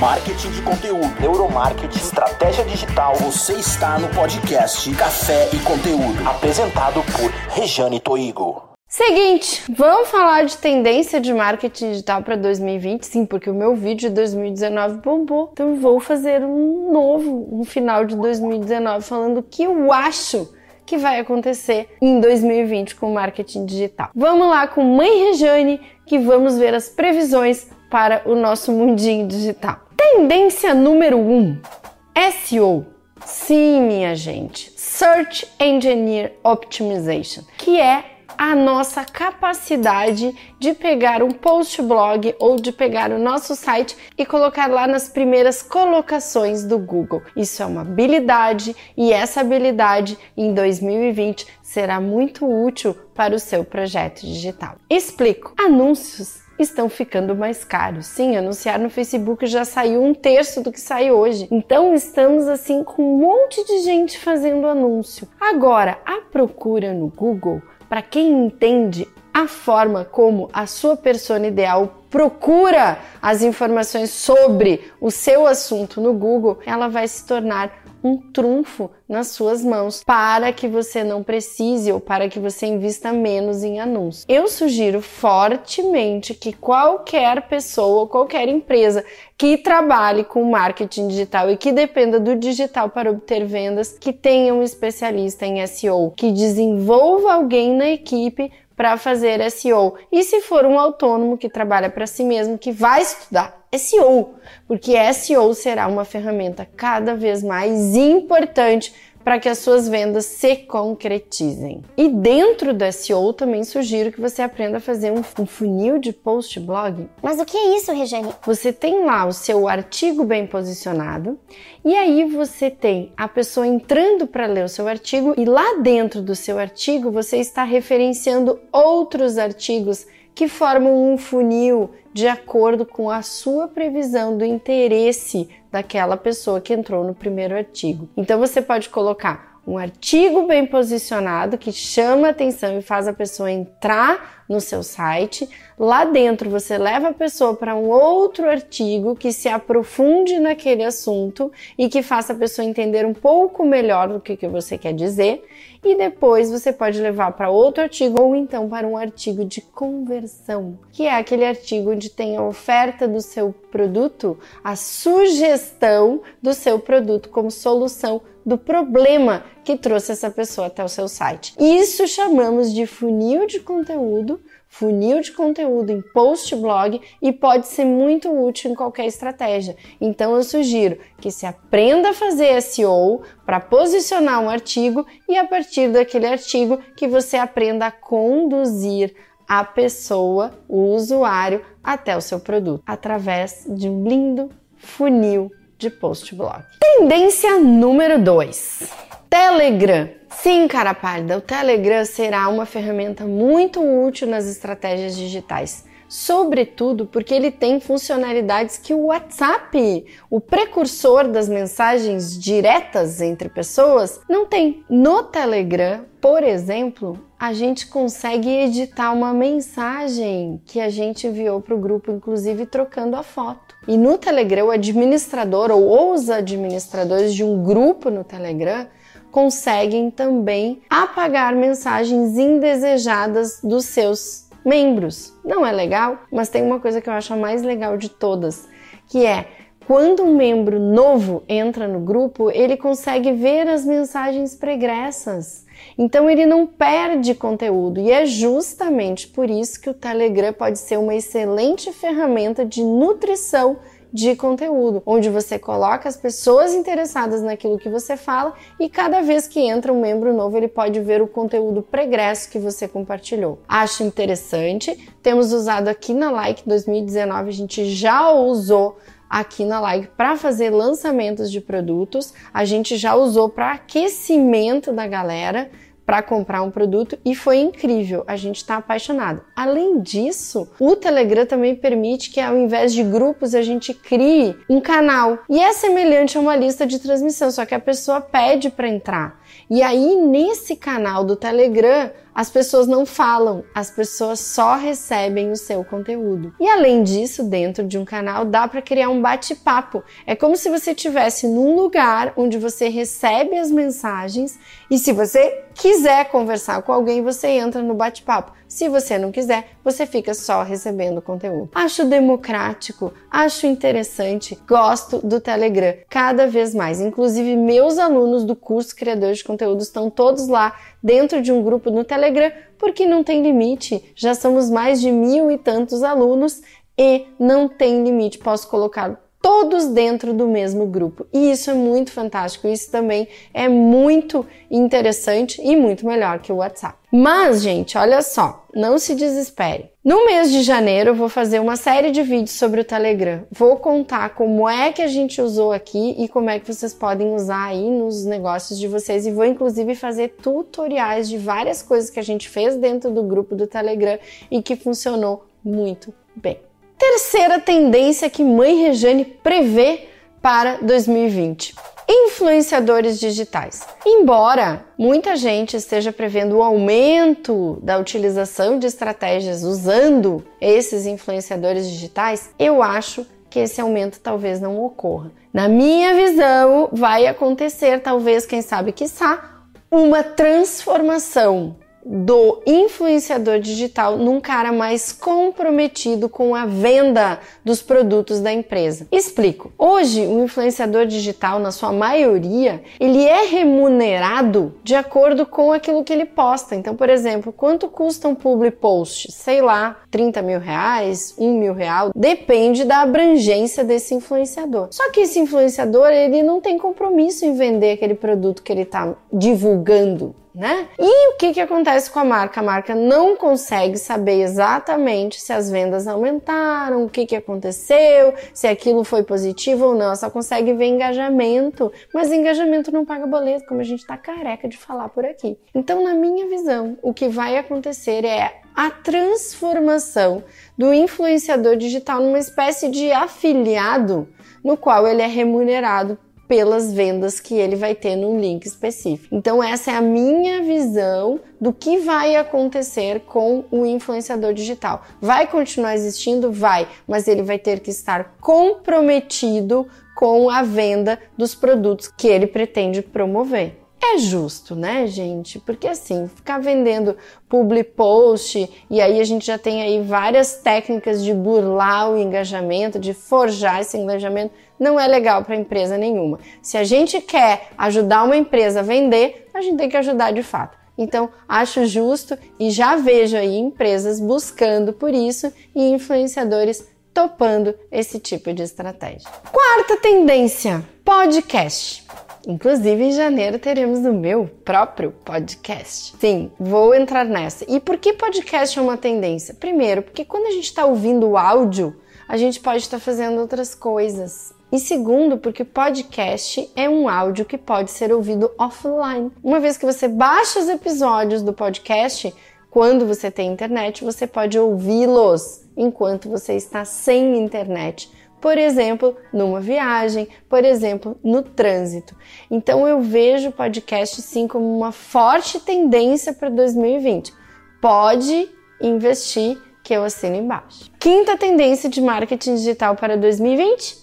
marketing de conteúdo, neuromarketing, estratégia digital. Você está no podcast Café e Conteúdo, apresentado por Rejane Toigo. Seguinte, vamos falar de tendência de marketing digital para 2020, sim, porque o meu vídeo de 2019 bombou. Então vou fazer um novo, um final de 2019 falando o que eu acho que vai acontecer em 2020 com marketing digital. Vamos lá com Mãe Rejane, que vamos ver as previsões para o nosso mundinho digital. Tendência número 1: um, SEO. Sim, minha gente, Search Engine Optimization, que é a nossa capacidade de pegar um post blog ou de pegar o nosso site e colocar lá nas primeiras colocações do Google. Isso é uma habilidade e essa habilidade em 2020 será muito útil para o seu projeto digital. Explico. Anúncios estão ficando mais caros. Sim, anunciar no Facebook já saiu um terço do que sai hoje. Então estamos assim com um monte de gente fazendo anúncio. Agora, a procura no Google para quem entende a forma como a sua persona ideal procura as informações sobre o seu assunto no Google, ela vai se tornar um trunfo nas suas mãos para que você não precise ou para que você invista menos em anúncios. Eu sugiro fortemente que qualquer pessoa ou qualquer empresa que trabalhe com marketing digital e que dependa do digital para obter vendas, que tenha um especialista em SEO, que desenvolva alguém na equipe para fazer SEO. E se for um autônomo que trabalha para si mesmo, que vai estudar SEO, porque SEO será uma ferramenta cada vez mais importante para que as suas vendas se concretizem. E dentro do SEO também sugiro que você aprenda a fazer um, funil de post blog. Mas o que é isso, Regiane? Você tem lá o seu artigo bem posicionado e aí você tem a pessoa entrando para ler o seu artigo e lá dentro do seu artigo você está referenciando outros artigos que formam um funil de acordo com a sua previsão do interesse daquela pessoa que entrou no primeiro artigo. Então você pode colocar um artigo bem posicionado que chama atenção e faz a pessoa entrar no seu site. Lá dentro você leva a pessoa para um outro artigo que se aprofunde naquele assunto e que faça a pessoa entender um pouco melhor do que, que você quer dizer. E depois você pode levar para outro artigo ou então para um artigo de conversão, que é aquele artigo onde tem a oferta do seu produto, a sugestão do seu produto como solução do problema que trouxe essa pessoa até o seu site. Isso chamamos de funil de conteúdo, funil de conteúdo em post blog e pode ser muito útil em qualquer estratégia. Então eu sugiro que se aprenda a fazer SEO para posicionar um artigo e a partir daquele artigo que você aprenda a conduzir a pessoa, o usuário, até o seu produto através de um lindo funil de post blog. Tendência número 2: Telegram. Sim, cara pálida, o Telegram será uma ferramenta muito útil nas estratégias digitais sobretudo porque ele tem funcionalidades que o WhatsApp, o precursor das mensagens diretas entre pessoas, não tem. No Telegram, por exemplo, a gente consegue editar uma mensagem que a gente enviou para o grupo, inclusive trocando a foto. E no Telegram, o administrador ou os administradores de um grupo no Telegram conseguem também apagar mensagens indesejadas dos seus membros. Não é legal, mas tem uma coisa que eu acho a mais legal de todas, que é quando um membro novo entra no grupo, ele consegue ver as mensagens pregressas. Então ele não perde conteúdo e é justamente por isso que o Telegram pode ser uma excelente ferramenta de nutrição de conteúdo, onde você coloca as pessoas interessadas naquilo que você fala e cada vez que entra um membro novo, ele pode ver o conteúdo pregresso que você compartilhou. Acho interessante. Temos usado aqui na Like 2019, a gente já usou aqui na Like para fazer lançamentos de produtos, a gente já usou para aquecimento da galera para comprar um produto e foi incrível, a gente está apaixonado. Além disso, o Telegram também permite que ao invés de grupos a gente crie um canal e é semelhante a uma lista de transmissão, só que a pessoa pede para entrar. E aí, nesse canal do Telegram, as pessoas não falam, as pessoas só recebem o seu conteúdo. E além disso, dentro de um canal dá para criar um bate-papo. É como se você estivesse num lugar onde você recebe as mensagens e se você quiser conversar com alguém, você entra no bate-papo. Se você não quiser, você fica só recebendo conteúdo. Acho democrático, acho interessante, gosto do Telegram cada vez mais. Inclusive, meus alunos do curso Criadores de Conteúdo estão todos lá dentro de um grupo no Telegram, porque não tem limite. Já somos mais de mil e tantos alunos e não tem limite. Posso colocar todos dentro do mesmo grupo. E isso é muito fantástico, isso também é muito interessante e muito melhor que o WhatsApp. Mas, gente, olha só, não se desespere. No mês de janeiro eu vou fazer uma série de vídeos sobre o Telegram. Vou contar como é que a gente usou aqui e como é que vocês podem usar aí nos negócios de vocês e vou inclusive fazer tutoriais de várias coisas que a gente fez dentro do grupo do Telegram e que funcionou muito bem. Terceira tendência que Mãe Rejane prevê para 2020 influenciadores digitais. Embora muita gente esteja prevendo o aumento da utilização de estratégias usando esses influenciadores digitais, eu acho que esse aumento talvez não ocorra. Na minha visão, vai acontecer, talvez, quem sabe, quiçá, uma transformação do influenciador digital num cara mais comprometido com a venda dos produtos da empresa. Explico. Hoje, o influenciador digital, na sua maioria, ele é remunerado de acordo com aquilo que ele posta. Então, por exemplo, quanto custa um public post? Sei lá, 30 mil reais, 1 mil real, depende da abrangência desse influenciador. Só que esse influenciador, ele não tem compromisso em vender aquele produto que ele está divulgando né? E o que, que acontece com a marca? A marca não consegue saber exatamente se as vendas aumentaram, o que, que aconteceu, se aquilo foi positivo ou não. Ela só consegue ver engajamento, mas engajamento não paga boleto, como a gente tá careca de falar por aqui. Então, na minha visão, o que vai acontecer é a transformação do influenciador digital numa espécie de afiliado no qual ele é remunerado pelas vendas que ele vai ter num link específico. Então essa é a minha visão do que vai acontecer com o influenciador digital. Vai continuar existindo? Vai, mas ele vai ter que estar comprometido com a venda dos produtos que ele pretende promover. É justo, né, gente? Porque assim, ficar vendendo public post e aí a gente já tem aí várias técnicas de burlar o engajamento, de forjar esse engajamento, não é legal para empresa nenhuma. Se a gente quer ajudar uma empresa a vender, a gente tem que ajudar de fato. Então, acho justo e já vejo aí empresas buscando por isso e influenciadores topando esse tipo de estratégia. Quarta tendência: podcast. Inclusive, em janeiro teremos o meu próprio podcast. Sim, vou entrar nessa. E por que podcast é uma tendência? Primeiro, porque quando a gente está ouvindo o áudio, a gente pode estar tá fazendo outras coisas. E segundo, porque podcast é um áudio que pode ser ouvido offline. Uma vez que você baixa os episódios do podcast, quando você tem internet, você pode ouvi-los enquanto você está sem internet por exemplo, numa viagem, por exemplo, no trânsito. Então eu vejo o podcast sim como uma forte tendência para 2020. Pode investir que eu assino embaixo. Quinta tendência de marketing digital para 2020: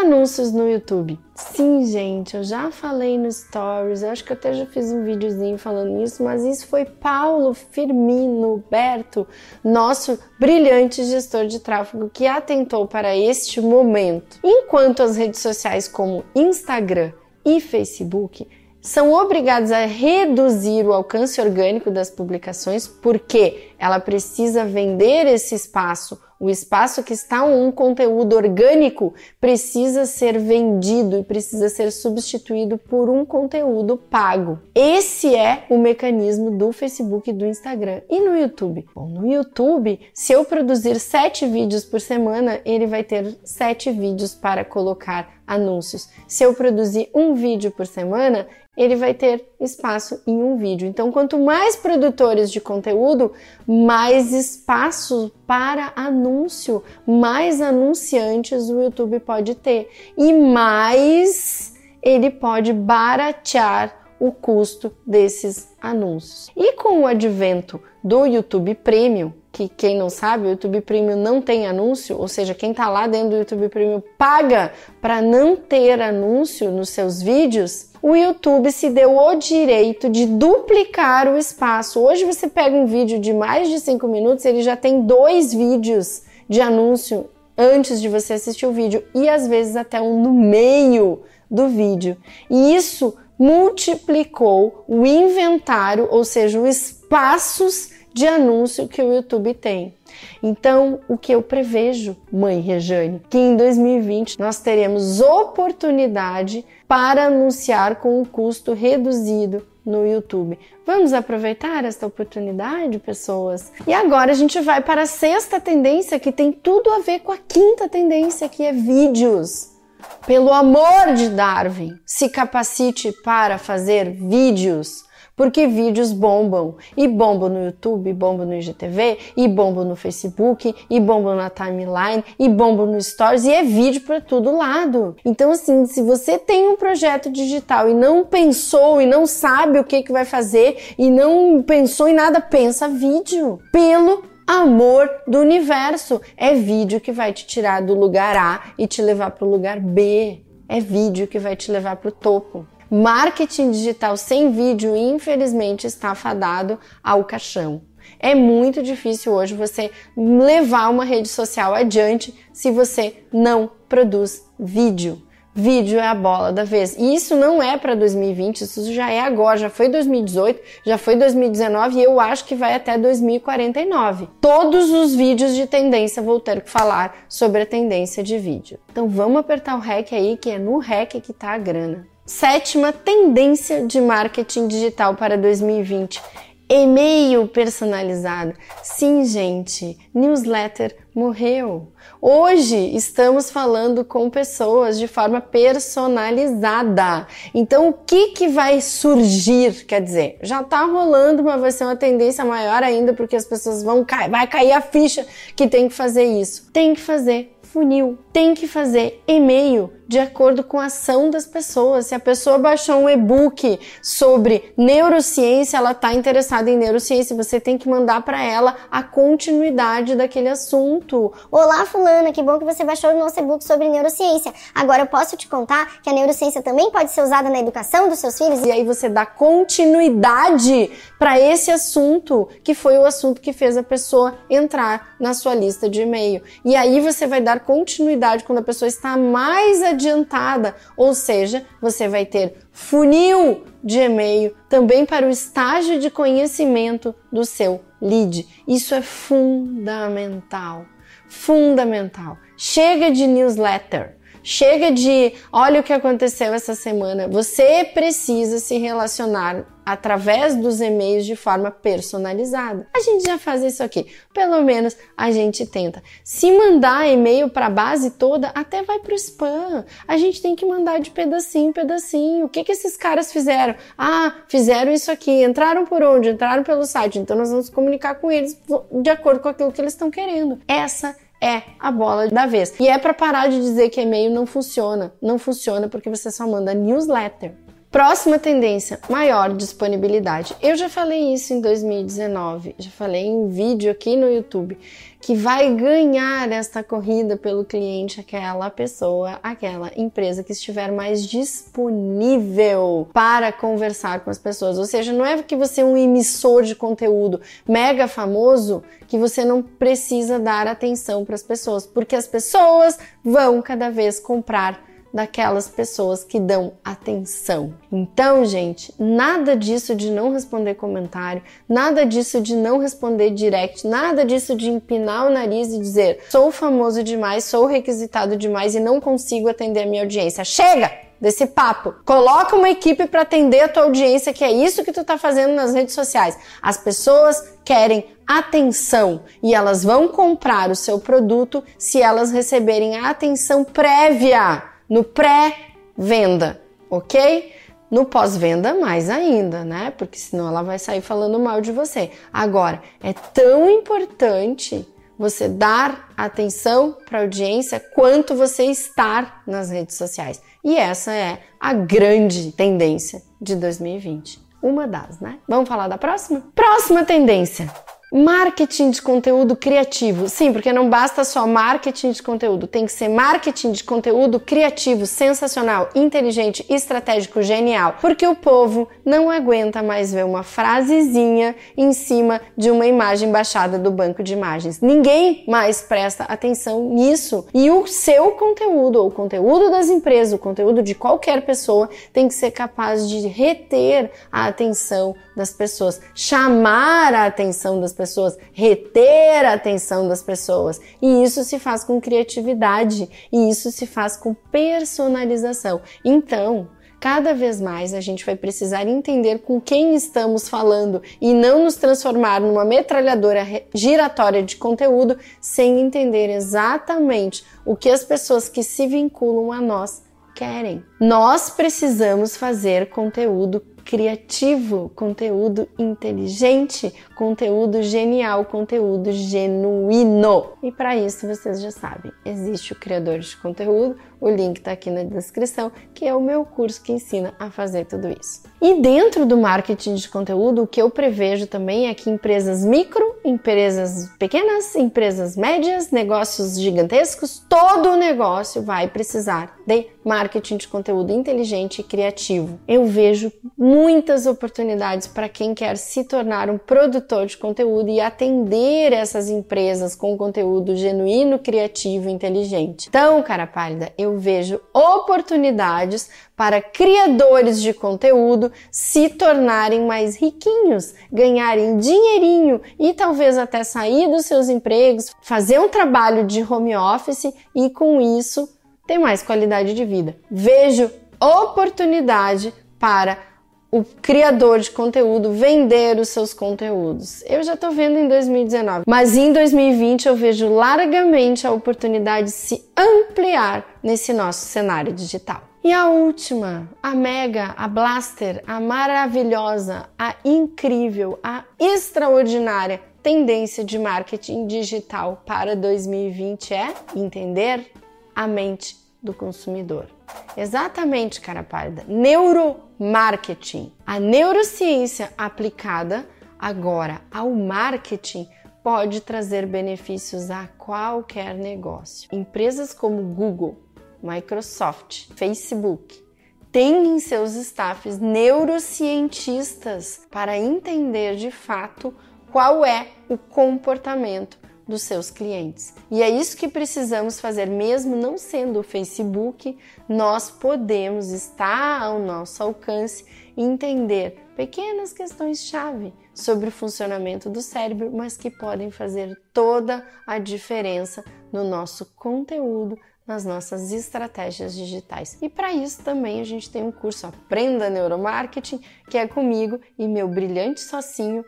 Anúncios no YouTube. Sim, gente, eu já falei no Stories, acho que até já fiz um videozinho falando isso, mas isso foi Paulo Firmino Berto, nosso brilhante gestor de tráfego, que atentou para este momento. Enquanto as redes sociais como Instagram e Facebook são obrigados a reduzir o alcance orgânico das publicações porque ela precisa vender esse espaço o espaço que está um conteúdo orgânico precisa ser vendido e precisa ser substituído por um conteúdo pago. Esse é o mecanismo do Facebook e do Instagram. E no YouTube? Bom, no YouTube, se eu produzir sete vídeos por semana, ele vai ter sete vídeos para colocar anúncios. Se eu produzir um vídeo por semana, ele vai ter espaço em um vídeo. Então, quanto mais produtores de conteúdo, mais espaço para anúncio, mais anunciantes o YouTube pode ter e mais ele pode baratear o custo desses anúncios. E com o advento do YouTube Premium, que quem não sabe, o YouTube Premium não tem anúncio, ou seja, quem está lá dentro do YouTube Premium paga para não ter anúncio nos seus vídeos, o YouTube se deu o direito de duplicar o espaço. Hoje você pega um vídeo de mais de 5 minutos, ele já tem dois vídeos de anúncio antes de você assistir o vídeo e às vezes até um no meio do vídeo. E isso multiplicou o inventário, ou seja, os espaços de anúncio que o YouTube tem. Então, o que eu prevejo, mãe Rejane, que em 2020 nós teremos oportunidade para anunciar com um custo reduzido no YouTube. Vamos aproveitar esta oportunidade, pessoas? E agora a gente vai para a sexta tendência que tem tudo a ver com a quinta tendência, que é vídeos. Pelo amor de Darwin, se capacite para fazer vídeos porque vídeos bombam. E bombam no YouTube, bombam no IGTV, e bombam no Facebook, e bombam na timeline, e bombam no Stories, e é vídeo para todo lado. Então, assim, se você tem um projeto digital e não pensou e não sabe o que, que vai fazer e não pensou em nada, pensa vídeo. Pelo amor do universo. É vídeo que vai te tirar do lugar A e te levar para o lugar B. É vídeo que vai te levar para o topo. Marketing digital sem vídeo, infelizmente, está fadado ao caixão. É muito difícil hoje você levar uma rede social adiante se você não produz vídeo. Vídeo é a bola da vez. E isso não é para 2020, isso já é agora, já foi 2018, já foi 2019 e eu acho que vai até 2049. Todos os vídeos de tendência vou ter que falar sobre a tendência de vídeo. Então vamos apertar o REC aí, que é no REC que tá a grana. Sétima tendência de marketing digital para 2020. E-mail personalizado. Sim, gente, newsletter morreu. Hoje estamos falando com pessoas de forma personalizada. Então, o que que vai surgir? Quer dizer, já está rolando, mas vai ser uma tendência maior ainda porque as pessoas vão cair, vai cair a ficha que tem que fazer isso. Tem que fazer funil. Tem que fazer e-mail de acordo com a ação das pessoas. Se a pessoa baixou um e-book sobre neurociência, ela está interessada em neurociência, você tem que mandar para ela a continuidade daquele assunto. Olá, fulana, que bom que você baixou o nosso e-book sobre neurociência. Agora eu posso te contar que a neurociência também pode ser usada na educação dos seus filhos? E aí você dá continuidade para esse assunto, que foi o assunto que fez a pessoa entrar na sua lista de e-mail. E aí você vai dar continuidade quando a pessoa está mais adiantada, ou seja, você vai ter funil de e-mail também para o estágio de conhecimento do seu lead. Isso é fundamental. Fundamental. Chega de newsletter. Chega de, olha o que aconteceu essa semana. Você precisa se relacionar através dos e-mails de forma personalizada. A gente já faz isso aqui, pelo menos a gente tenta. Se mandar e-mail para a base toda, até vai para o spam. A gente tem que mandar de pedacinho em pedacinho. O que, que esses caras fizeram? Ah, fizeram isso aqui. Entraram por onde? Entraram pelo site. Então nós vamos comunicar com eles de acordo com aquilo que eles estão querendo. Essa é a bola da vez. E é para parar de dizer que e-mail não funciona. Não funciona porque você só manda newsletter. Próxima tendência, maior disponibilidade. Eu já falei isso em 2019, já falei em vídeo aqui no YouTube, que vai ganhar esta corrida pelo cliente aquela pessoa, aquela empresa que estiver mais disponível para conversar com as pessoas. Ou seja, não é que você é um emissor de conteúdo mega famoso que você não precisa dar atenção para as pessoas, porque as pessoas vão cada vez comprar daquelas pessoas que dão atenção. Então, gente, nada disso de não responder comentário, nada disso de não responder direct, nada disso de empinar o nariz e dizer sou famoso demais, sou requisitado demais e não consigo atender a minha audiência. Chega! desse papo. Coloca uma equipe para atender a tua audiência, que é isso que tu tá fazendo nas redes sociais. As pessoas querem atenção e elas vão comprar o seu produto se elas receberem a atenção prévia no pré-venda, ok? No pós-venda, mais ainda, né? Porque senão ela vai sair falando mal de você. Agora, é tão importante você dar atenção para a audiência quanto você estar nas redes sociais. E essa é a grande tendência de 2020. Uma das, né? Vamos falar da próxima? Próxima tendência Marketing de conteúdo criativo. Sim, porque não basta só marketing de conteúdo, tem que ser marketing de conteúdo criativo, sensacional, inteligente, estratégico, genial. Porque o povo não aguenta mais ver uma frasezinha em cima de uma imagem baixada do banco de imagens. Ninguém mais presta atenção nisso. E o seu conteúdo, ou o conteúdo das empresas, o conteúdo de qualquer pessoa, tem que ser capaz de reter a atenção das pessoas, chamar a atenção das pessoas, reter a atenção das pessoas. E isso se faz com criatividade e isso se faz com personalização. Então, cada vez mais a gente vai precisar entender com quem estamos falando e não nos transformar numa metralhadora giratória de conteúdo sem entender exatamente o que as pessoas que se vinculam a nós querem. Nós precisamos fazer conteúdo criativo, conteúdo inteligente, conteúdo genial, conteúdo genuíno. E para isso vocês já sabem, existe o criador de conteúdo, o link está aqui na descrição, que é o meu curso que ensina a fazer tudo isso. E dentro do marketing de conteúdo, o que eu prevejo também é que empresas micro, empresas pequenas, empresas médias, negócios gigantescos, todo negócio vai precisar de marketing de conteúdo inteligente e criativo. Eu vejo muitas oportunidades para quem quer se tornar um produtor de conteúdo e atender essas empresas com conteúdo genuíno, criativo e inteligente. Então, cara pálida, eu vejo oportunidades para criadores de conteúdo se tornarem mais riquinhos, ganharem dinheirinho e talvez até sair dos seus empregos, fazer um trabalho de home office e com isso ter mais qualidade de vida. Vejo oportunidade para o criador de conteúdo vender os seus conteúdos. Eu já estou vendo em 2019, mas em 2020 eu vejo largamente a oportunidade de se ampliar nesse nosso cenário digital. E a última, a mega, a blaster, a maravilhosa, a incrível, a extraordinária tendência de marketing digital para 2020 é entender a mente do consumidor. Exatamente, cara pálida. Neuromarketing. A neurociência aplicada agora ao marketing pode trazer benefícios a qualquer negócio. Empresas como Google, Microsoft, Facebook têm em seus staffs neurocientistas para entender de fato qual é o comportamento dos seus clientes. E é isso que precisamos fazer, mesmo não sendo o Facebook, nós podemos estar ao nosso alcance entender pequenas questões-chave sobre o funcionamento do cérebro, mas que podem fazer toda a diferença no nosso conteúdo, nas nossas estratégias digitais. E para isso também a gente tem um curso Aprenda Neuromarketing, que é comigo e meu brilhante socinho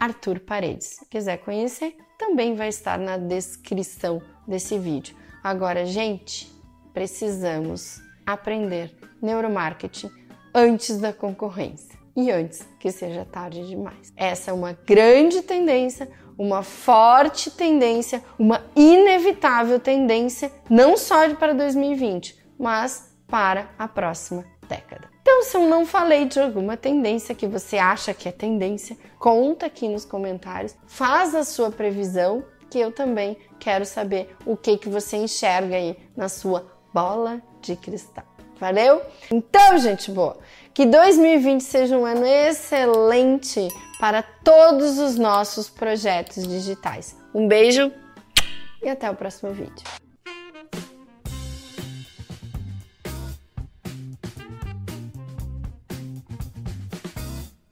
Arthur Paredes. Quiser conhecer, também vai estar na descrição desse vídeo. Agora, gente, precisamos aprender neuromarketing antes da concorrência e antes que seja tarde demais. Essa é uma grande tendência, uma forte tendência, uma inevitável tendência, não só para 2020, mas para a próxima década. Então, se eu não falei de alguma tendência que você acha que é tendência, conta aqui nos comentários, faz a sua previsão, que eu também quero saber o que, que você enxerga aí na sua bola de cristal. Valeu? Então, gente boa, que 2020 seja um ano excelente para todos os nossos projetos digitais. Um beijo e até o próximo vídeo.